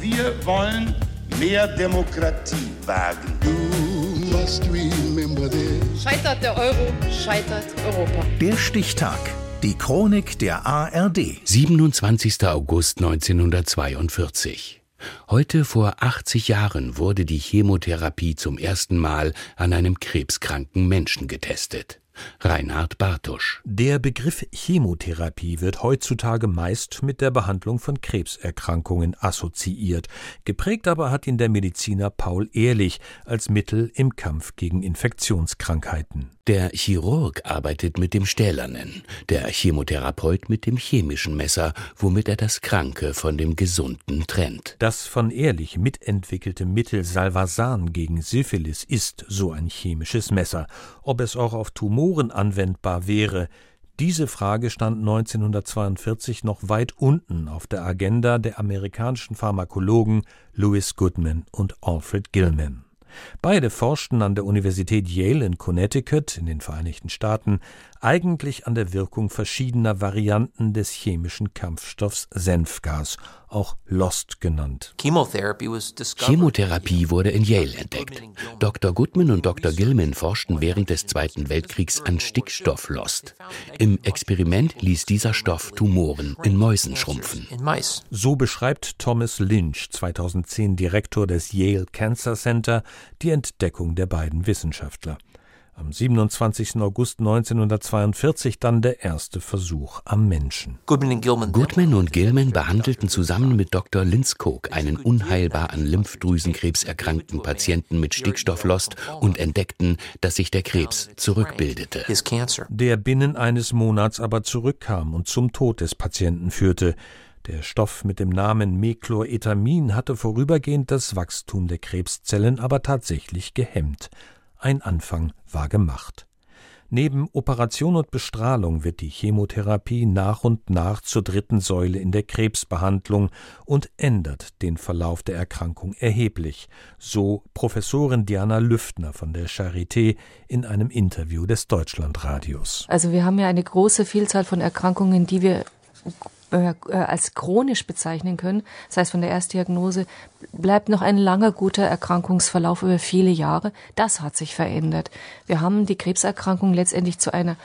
Wir wollen mehr Demokratie wagen. Scheitert der Euro, scheitert Europa. Der Stichtag. Die Chronik der ARD. 27. August 1942. Heute vor 80 Jahren wurde die Chemotherapie zum ersten Mal an einem krebskranken Menschen getestet. Reinhard Bartusch. Der Begriff Chemotherapie wird heutzutage meist mit der Behandlung von Krebserkrankungen assoziiert. Geprägt aber hat ihn der Mediziner Paul Ehrlich als Mittel im Kampf gegen Infektionskrankheiten. Der Chirurg arbeitet mit dem stählernen, der Chemotherapeut mit dem chemischen Messer, womit er das Kranke von dem Gesunden trennt. Das von Ehrlich mitentwickelte Mittel Salvasan gegen Syphilis ist so ein chemisches Messer. Ob es auch auf Tumoren anwendbar wäre, diese Frage stand 1942 noch weit unten auf der Agenda der amerikanischen Pharmakologen Louis Goodman und Alfred Gilman. Beide forschten an der Universität Yale in Connecticut in den Vereinigten Staaten eigentlich an der Wirkung verschiedener Varianten des chemischen Kampfstoffs Senfgas, auch Lost genannt. Chemotherapie wurde in Yale entdeckt. Dr. Goodman und Dr. Gilman forschten während des Zweiten Weltkriegs an Stickstoff-Lost. Im Experiment ließ dieser Stoff Tumoren in Mäusen schrumpfen. So beschreibt Thomas Lynch, 2010 Direktor des Yale Cancer Center, die Entdeckung der beiden Wissenschaftler. Am 27. August 1942 dann der erste Versuch am Menschen. Goodman und Gilman behandelten zusammen mit Dr. Linskog einen unheilbar an Lymphdrüsenkrebs erkrankten Patienten mit Stickstofflost und entdeckten, dass sich der Krebs zurückbildete. Der binnen eines Monats aber zurückkam und zum Tod des Patienten führte. Der Stoff mit dem Namen Mechloretamin hatte vorübergehend das Wachstum der Krebszellen aber tatsächlich gehemmt. Ein Anfang war gemacht. Neben Operation und Bestrahlung wird die Chemotherapie nach und nach zur dritten Säule in der Krebsbehandlung und ändert den Verlauf der Erkrankung erheblich, so Professorin Diana Lüftner von der Charité in einem Interview des Deutschlandradios. Also wir haben ja eine große Vielzahl von Erkrankungen, die wir äh, als chronisch bezeichnen können. Das heißt, von der Erstdiagnose bleibt noch ein langer, guter Erkrankungsverlauf über viele Jahre. Das hat sich verändert. Wir haben die Krebserkrankung letztendlich zu einer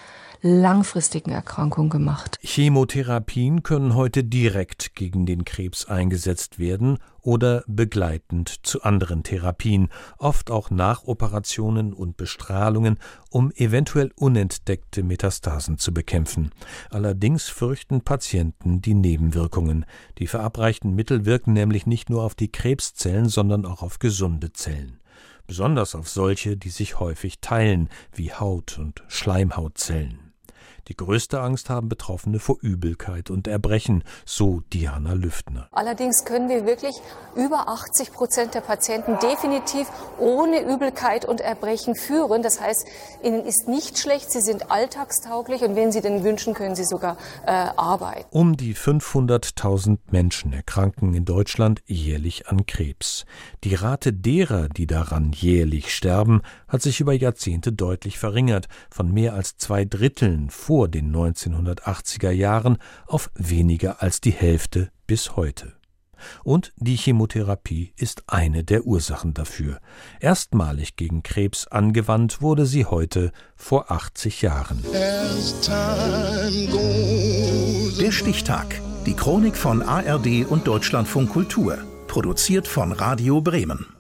langfristigen Erkrankung gemacht. Chemotherapien können heute direkt gegen den Krebs eingesetzt werden oder begleitend zu anderen Therapien, oft auch nach Operationen und Bestrahlungen, um eventuell unentdeckte Metastasen zu bekämpfen. Allerdings fürchten Patienten die Nebenwirkungen. Die verabreichten Mittel wirken nämlich nicht nur auf die Krebszellen, sondern auch auf gesunde Zellen besonders auf solche, die sich häufig teilen, wie Haut- und Schleimhautzellen. Die größte Angst haben Betroffene vor Übelkeit und Erbrechen, so Diana Lüftner. Allerdings können wir wirklich über 80 Prozent der Patienten definitiv ohne Übelkeit und Erbrechen führen. Das heißt, ihnen ist nicht schlecht, sie sind alltagstauglich und wenn sie denn wünschen, können sie sogar äh, arbeiten. Um die 500.000 Menschen erkranken in Deutschland jährlich an Krebs. Die Rate derer, die daran jährlich sterben, hat sich über Jahrzehnte deutlich verringert, von mehr als zwei Dritteln vor vor den 1980er Jahren auf weniger als die Hälfte bis heute. Und die Chemotherapie ist eine der Ursachen dafür. Erstmalig gegen Krebs angewandt wurde sie heute vor 80 Jahren. Der Stichtag. Die Chronik von ARD und Deutschlandfunk Kultur. Produziert von Radio Bremen.